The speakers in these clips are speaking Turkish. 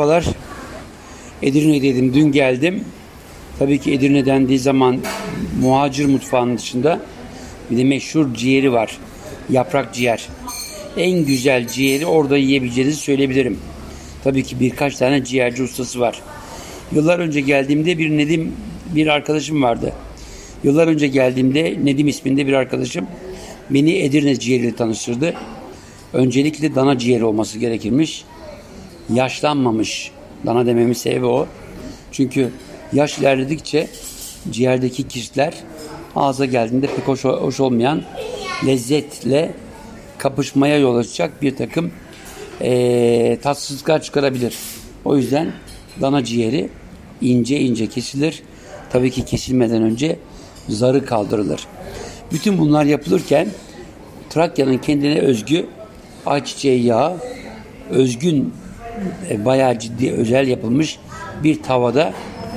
Merhabalar. Edirne'deydim. Dün geldim. Tabii ki Edirne dendiği zaman muhacir mutfağının dışında bir de meşhur ciğeri var. Yaprak ciğer. En güzel ciğeri orada yiyebileceğinizi söyleyebilirim. Tabii ki birkaç tane ciğerci ustası var. Yıllar önce geldiğimde bir Nedim bir arkadaşım vardı. Yıllar önce geldiğimde Nedim isminde bir arkadaşım beni Edirne ciğeriyle tanıştırdı. Öncelikle dana ciğeri olması gerekirmiş yaşlanmamış. Dana dememin sebebi o. Çünkü yaş ilerledikçe ciğerdeki kistler ağza geldiğinde pek hoş, hoş olmayan lezzetle kapışmaya yol açacak bir takım ee, tatsızlıklar çıkarabilir. O yüzden dana ciğeri ince ince kesilir. Tabii ki kesilmeden önce zarı kaldırılır. Bütün bunlar yapılırken Trakya'nın kendine özgü ayçiçeği yağı, özgün e, bayağı ciddi özel yapılmış bir tavada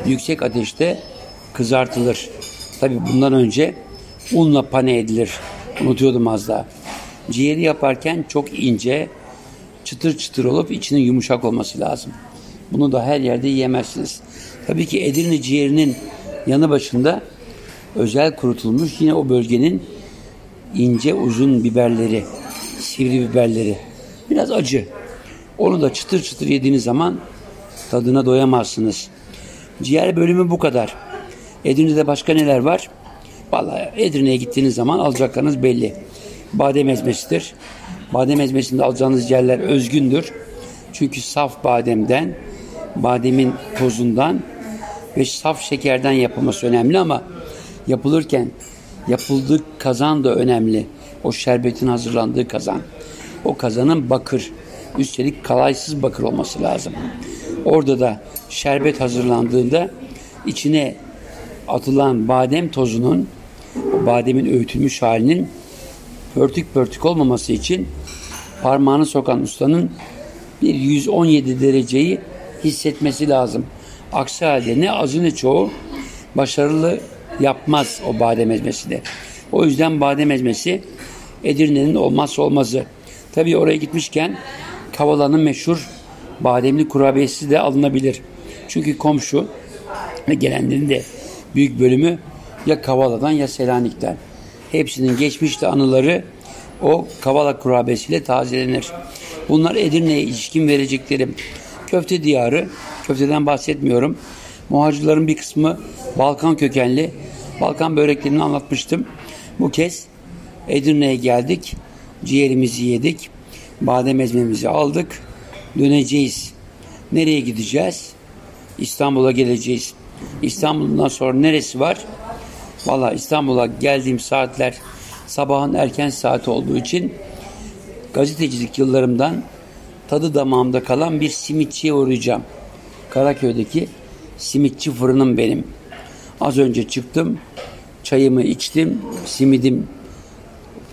yüksek ateşte kızartılır. Tabi bundan önce unla pane edilir. Unutuyordum az daha. Ciğeri yaparken çok ince, çıtır çıtır olup içinin yumuşak olması lazım. Bunu da her yerde yiyemezsiniz. Tabii ki Edirne ciğerinin yanı başında özel kurutulmuş yine o bölgenin ince uzun biberleri, sivri biberleri. Biraz acı. Onu da çıtır çıtır yediğiniz zaman tadına doyamazsınız. Ciğer bölümü bu kadar. Edirne'de başka neler var? Vallahi Edirne'ye gittiğiniz zaman alacaklarınız belli. Badem ezmesidir. Badem ezmesinde alacağınız yerler özgündür. Çünkü saf bademden, bademin tozundan ve saf şekerden yapılması önemli ama yapılırken yapıldığı kazan da önemli. O şerbetin hazırlandığı kazan. O kazanın bakır, Üstelik kalaysız bakır olması lazım. Orada da şerbet hazırlandığında içine atılan badem tozunun bademin öğütülmüş halinin pörtük pörtük olmaması için parmağını sokan ustanın bir 117 dereceyi hissetmesi lazım. Aksi halde ne azı ne çoğu başarılı yapmaz o badem ezmesi de. O yüzden badem ezmesi Edirne'nin olmazsa olmazı. Tabii oraya gitmişken Kavala'nın meşhur bademli kurabiyesi de alınabilir. Çünkü komşu ve gelenlerin de büyük bölümü ya Kavala'dan ya Selanik'ten. Hepsinin geçmişte anıları o Kavala kurabiyesiyle tazelenir. Bunlar Edirne'ye ilişkin vereceklerim. Köfte diyarı, köfteden bahsetmiyorum. Muhacirlerin bir kısmı Balkan kökenli. Balkan böreklerini anlatmıştım. Bu kez Edirne'ye geldik. Ciğerimizi yedik. Badem ezmemizi aldık. Döneceğiz. Nereye gideceğiz? İstanbul'a geleceğiz. İstanbul'dan sonra neresi var? Valla İstanbul'a geldiğim saatler sabahın erken saati olduğu için gazetecilik yıllarımdan tadı damağımda kalan bir simitçiye uğrayacağım. Karaköy'deki simitçi fırınım benim. Az önce çıktım, çayımı içtim, simidim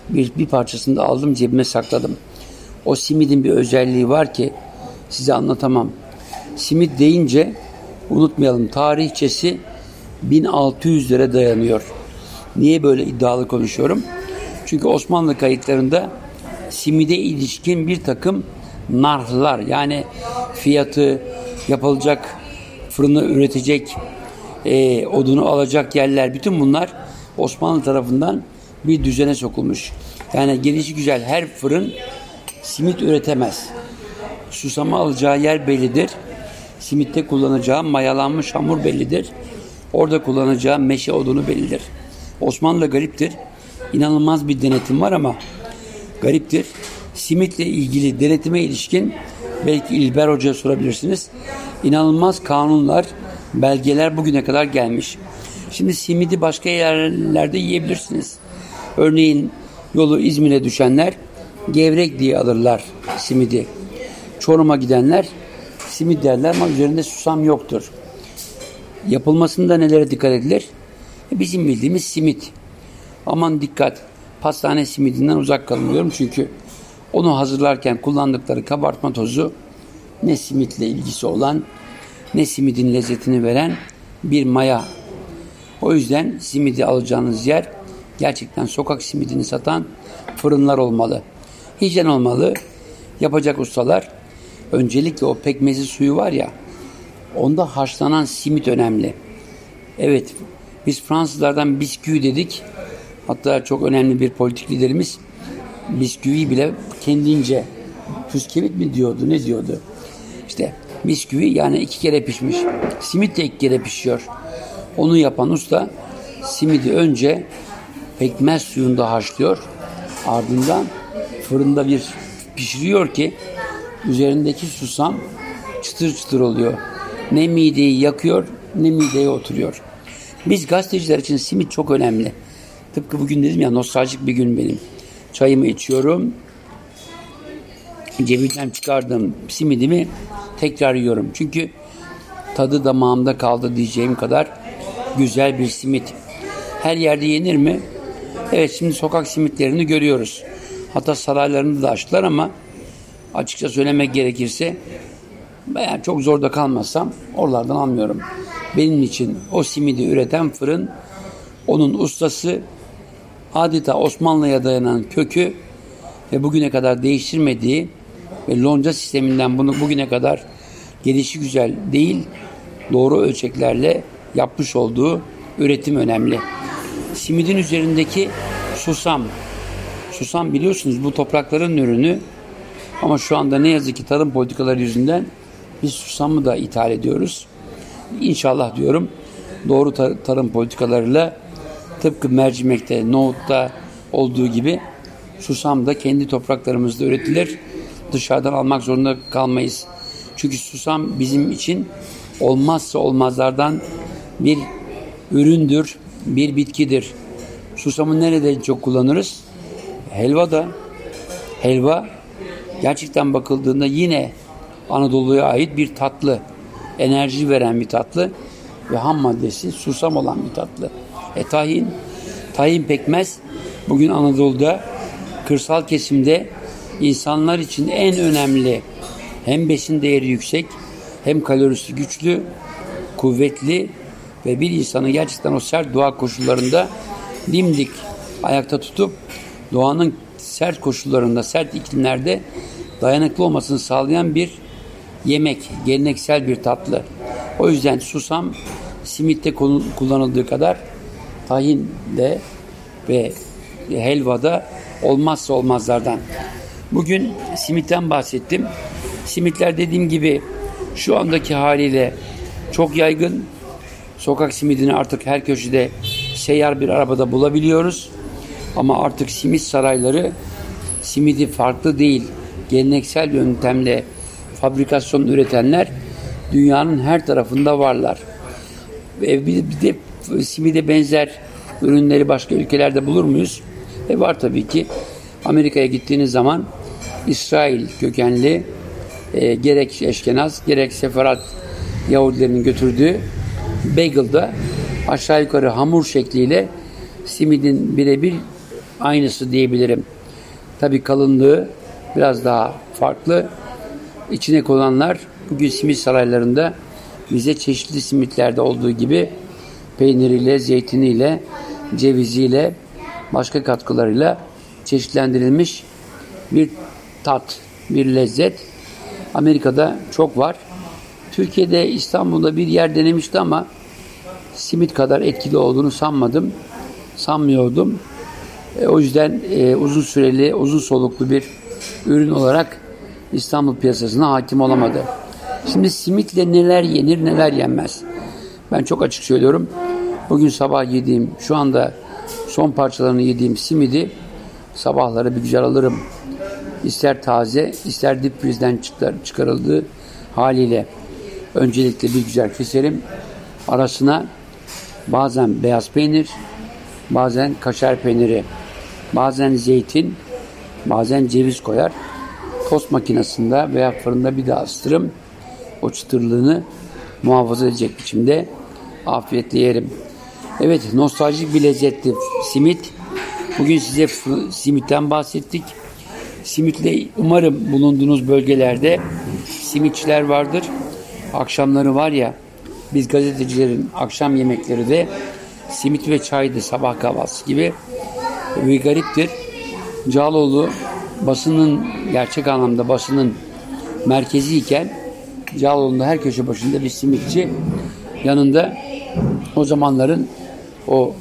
bir, bir parçasını da aldım cebime sakladım. O simidin bir özelliği var ki size anlatamam. Simit deyince unutmayalım tarihçesi 1600'lere dayanıyor. Niye böyle iddialı konuşuyorum? Çünkü Osmanlı kayıtlarında simide ilişkin bir takım narhlar yani fiyatı yapılacak fırını üretecek e, odunu alacak yerler bütün bunlar Osmanlı tarafından bir düzene sokulmuş. Yani gelişi güzel her fırın simit üretemez. Susama alacağı yer bellidir. Simitte kullanacağı mayalanmış hamur bellidir. Orada kullanacağı meşe odunu bellidir. Osmanlı gariptir. İnanılmaz bir denetim var ama gariptir. Simitle ilgili denetime ilişkin belki İlber Hoca'ya sorabilirsiniz. İnanılmaz kanunlar, belgeler bugüne kadar gelmiş. Şimdi simidi başka yerlerde yiyebilirsiniz. Örneğin yolu İzmir'e düşenler gevrek diye alırlar simidi. Çorum'a gidenler simit derler ama üzerinde susam yoktur. Yapılmasında nelere dikkat edilir? E, bizim bildiğimiz simit. Aman dikkat. Pastane simidinden uzak kalınıyorum çünkü onu hazırlarken kullandıkları kabartma tozu ne simitle ilgisi olan ne simidin lezzetini veren bir maya. O yüzden simidi alacağınız yer gerçekten sokak simidini satan fırınlar olmalı hijyen olmalı. Yapacak ustalar Öncelikle o pekmezi suyu var ya onda haşlanan simit önemli. Evet biz Fransızlardan bisküvi dedik. Hatta çok önemli bir politik liderimiz bisküvi bile kendince püskevit mi diyordu ne diyordu. İşte bisküvi yani iki kere pişmiş. Simit de iki kere pişiyor. Onu yapan usta simidi önce pekmez suyunda haşlıyor. Ardından fırında bir pişiriyor ki üzerindeki susam çıtır çıtır oluyor. Ne mideyi yakıyor ne mideye oturuyor. Biz gazeteciler için simit çok önemli. Tıpkı bugün dedim ya nostaljik bir gün benim. Çayımı içiyorum. Cebimden çıkardığım simidimi tekrar yiyorum. Çünkü tadı damağımda kaldı diyeceğim kadar güzel bir simit. Her yerde yenir mi? Evet şimdi sokak simitlerini görüyoruz. Hatta saraylarını da açtılar ama açıkça söylemek gerekirse ben çok zorda kalmazsam oralardan almıyorum. Benim için o simidi üreten fırın onun ustası adeta Osmanlı'ya dayanan kökü ve bugüne kadar değiştirmediği ve lonca sisteminden bunu bugüne kadar gelişi güzel değil doğru ölçeklerle yapmış olduğu üretim önemli. Simidin üzerindeki susam. Susam biliyorsunuz bu toprakların ürünü ama şu anda ne yazık ki tarım politikaları yüzünden biz susamı da ithal ediyoruz. İnşallah diyorum doğru tar- tarım politikalarıyla tıpkı mercimekte, nohutta olduğu gibi susam da kendi topraklarımızda üretilir. Dışarıdan almak zorunda kalmayız. Çünkü susam bizim için olmazsa olmazlardan bir üründür, bir bitkidir. Susamı nerede çok kullanırız? Helva da. Helva gerçekten bakıldığında yine Anadolu'ya ait bir tatlı. Enerji veren bir tatlı ve ham maddesi susam olan bir tatlı. E tahin, tahin pekmez bugün Anadolu'da kırsal kesimde insanlar için en önemli hem besin değeri yüksek hem kalorisi güçlü, kuvvetli ve bir insanı gerçekten o sert doğa koşullarında dimdik ayakta tutup doğanın sert koşullarında, sert iklimlerde dayanıklı olmasını sağlayan bir yemek, geleneksel bir tatlı. O yüzden susam simitte kullanıldığı kadar tahin de ve helvada olmazsa olmazlardan. Bugün simitten bahsettim. Simitler dediğim gibi şu andaki haliyle çok yaygın. Sokak simidini artık her köşede seyyar bir arabada bulabiliyoruz. Ama artık simit sarayları simidi farklı değil. Geleneksel yöntemle fabrikasyon üretenler dünyanın her tarafında varlar. Ve bir de simide benzer ürünleri başka ülkelerde bulur muyuz? E var tabii ki. Amerika'ya gittiğiniz zaman İsrail kökenli e, gerek Eşkenaz gerek Seferat Yahudilerinin götürdüğü bagel'da aşağı yukarı hamur şekliyle simidin birebir aynısı diyebilirim. Tabii kalınlığı biraz daha farklı. İçine konulanlar bugün simit saraylarında bize çeşitli simitlerde olduğu gibi peyniriyle, zeytiniyle, ceviziyle, başka katkılarıyla çeşitlendirilmiş bir tat, bir lezzet. Amerika'da çok var. Türkiye'de İstanbul'da bir yer denemişti ama simit kadar etkili olduğunu sanmadım. Sanmıyordum. E, o yüzden e, uzun süreli, uzun soluklu bir ürün olarak İstanbul piyasasına hakim olamadı. Şimdi simitle neler yenir neler yenmez. Ben çok açık söylüyorum. Bugün sabah yediğim, şu anda son parçalarını yediğim simidi sabahları bir güzel alırım. İster taze, ister dip frizden çıkarıldığı haliyle öncelikle bir güzel keserim. Arasına bazen beyaz peynir, bazen kaşar peyniri, bazen zeytin, bazen ceviz koyar. Tost makinesinde veya fırında bir daha ısıtırım. O çıtırlığını muhafaza edecek biçimde afiyetle yerim. Evet nostaljik bir lezzetli simit. Bugün size simitten bahsettik. Simitle umarım bulunduğunuz bölgelerde simitçiler vardır. Akşamları var ya biz gazetecilerin akşam yemekleri de simit ve çaydı sabah kahvaltısı gibi ve gariptir. Cağaloğlu basının gerçek anlamda basının merkeziyken Cağaloğlu'nda her köşe başında bir simitçi yanında o zamanların o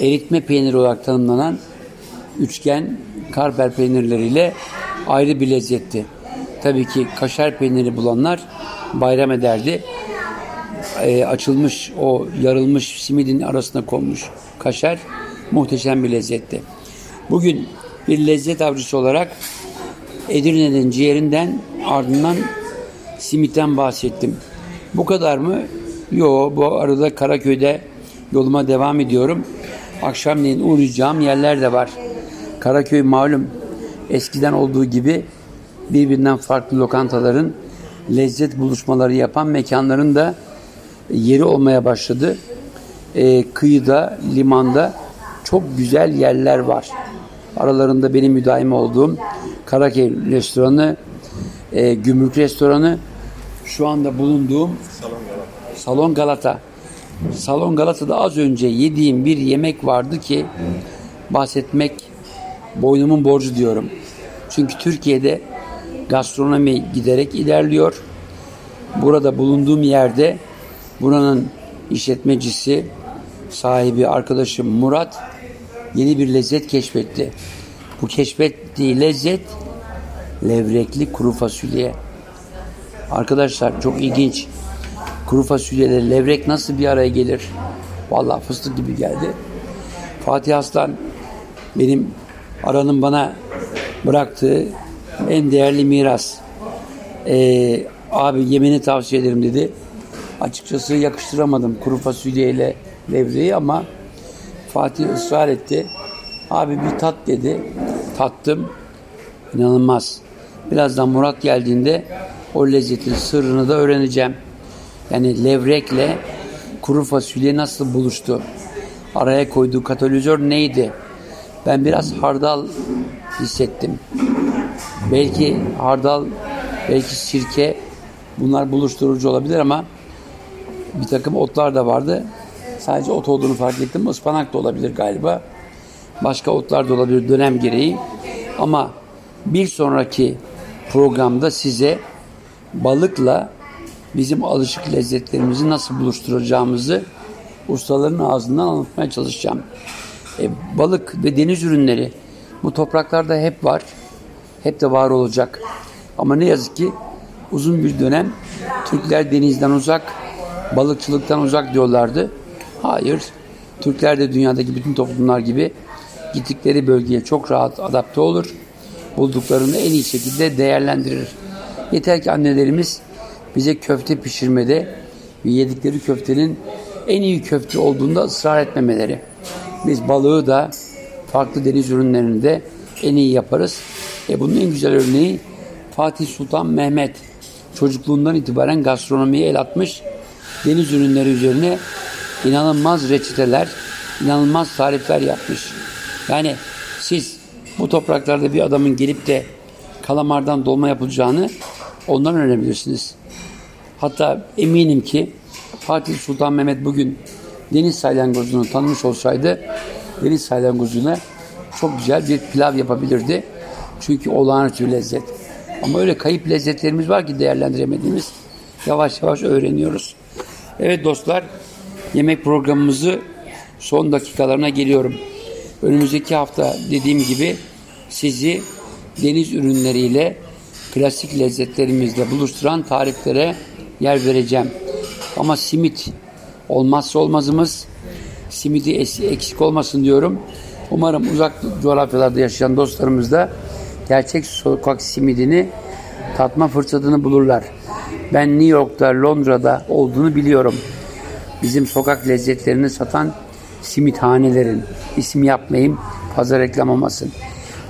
eritme peyniri olarak tanımlanan üçgen karper peynirleriyle ayrı bir lezzetti. Tabii ki kaşar peyniri bulanlar bayram ederdi. E, açılmış o yarılmış simidin arasına konmuş kaşar muhteşem bir lezzetti. Bugün bir lezzet avcısı olarak Edirne'nin ciğerinden ardından simitten bahsettim. Bu kadar mı? Yo, bu arada Karaköy'de yoluma devam ediyorum. Akşamleyin uğrayacağım yerler de var. Karaköy malum eskiden olduğu gibi birbirinden farklı lokantaların lezzet buluşmaları yapan mekanların da yeri olmaya başladı. Ee, kıyıda, limanda çok güzel yerler var. Aralarında benim müdaim olduğum Karaköy restoranı, e, Gümrük restoranı, şu anda bulunduğum Salon Galata. Salon Galata'da az önce yediğim bir yemek vardı ki bahsetmek boynumun borcu diyorum. Çünkü Türkiye'de gastronomi giderek ilerliyor. Burada bulunduğum yerde buranın işletmecisi, sahibi arkadaşım Murat yeni bir lezzet keşfetti. Bu keşfettiği lezzet levrekli kuru fasulye. Arkadaşlar çok ilginç. Kuru fasulyeyle levrek nasıl bir araya gelir? Vallahi fıstık gibi geldi. Fatih Aslan benim aranın bana bıraktığı en değerli miras. Ee, abi yemeni tavsiye ederim dedi. Açıkçası yakıştıramadım kuru fasulyeyle levreyi ama Fatih ısrar etti. Abi bir tat dedi. Tattım. İnanılmaz. Birazdan Murat geldiğinde o lezzetin sırrını da öğreneceğim. Yani levrekle kuru fasulye nasıl buluştu? Araya koyduğu katalizör neydi? Ben biraz hardal hissettim. Belki hardal, belki sirke bunlar buluşturucu olabilir ama bir takım otlar da vardı. Sadece ot olduğunu fark ettim. Ispanak da olabilir galiba. Başka otlar da olabilir dönem gereği. Ama bir sonraki programda size balıkla bizim alışık lezzetlerimizi nasıl buluşturacağımızı ustaların ağzından anlatmaya çalışacağım. E, balık ve deniz ürünleri bu topraklarda hep var. Hep de var olacak. Ama ne yazık ki uzun bir dönem Türkler denizden uzak, balıkçılıktan uzak diyorlardı. Hayır. Türkler de dünyadaki bütün toplumlar gibi gittikleri bölgeye çok rahat adapte olur. Bulduklarını en iyi şekilde değerlendirir. Yeter ki annelerimiz bize köfte pişirmede ve yedikleri köftenin en iyi köfte olduğunda ısrar etmemeleri. Biz balığı da farklı deniz ürünlerini de en iyi yaparız. E bunun en güzel örneği Fatih Sultan Mehmet. Çocukluğundan itibaren gastronomiye el atmış. Deniz ürünleri üzerine inanılmaz reçeteler, inanılmaz tarifler yapmış. Yani siz bu topraklarda bir adamın gelip de kalamardan dolma yapılacağını ondan öğrenebilirsiniz. Hatta eminim ki Fatih Sultan Mehmet bugün deniz salyangozunu tanımış olsaydı deniz salyangozuna çok güzel bir pilav yapabilirdi. Çünkü olağanüstü lezzet. Ama öyle kayıp lezzetlerimiz var ki değerlendiremediğimiz. Yavaş yavaş öğreniyoruz. Evet dostlar, yemek programımızı son dakikalarına geliyorum. Önümüzdeki hafta dediğim gibi sizi deniz ürünleriyle klasik lezzetlerimizle buluşturan tariflere yer vereceğim. Ama simit olmazsa olmazımız. Simidi eksik olmasın diyorum. Umarım uzak coğrafyalarda yaşayan dostlarımız da gerçek sokak simidini tatma fırsatını bulurlar. Ben New York'ta, Londra'da olduğunu biliyorum. Bizim sokak lezzetlerini satan simithanelerin isim yapmayayım, fazla reklam olmasın.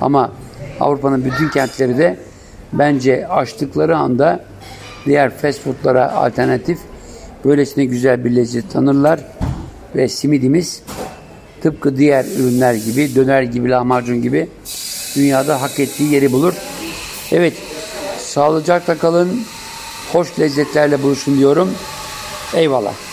Ama Avrupa'nın bütün kentleri de bence açtıkları anda diğer fast foodlara alternatif böylesine güzel bir lezzet tanırlar ve simidimiz tıpkı diğer ürünler gibi, döner gibi, lahmacun gibi dünyada hak ettiği yeri bulur. Evet, sağlıcakla kalın, hoş lezzetlerle buluşun diyorum. Eyvallah.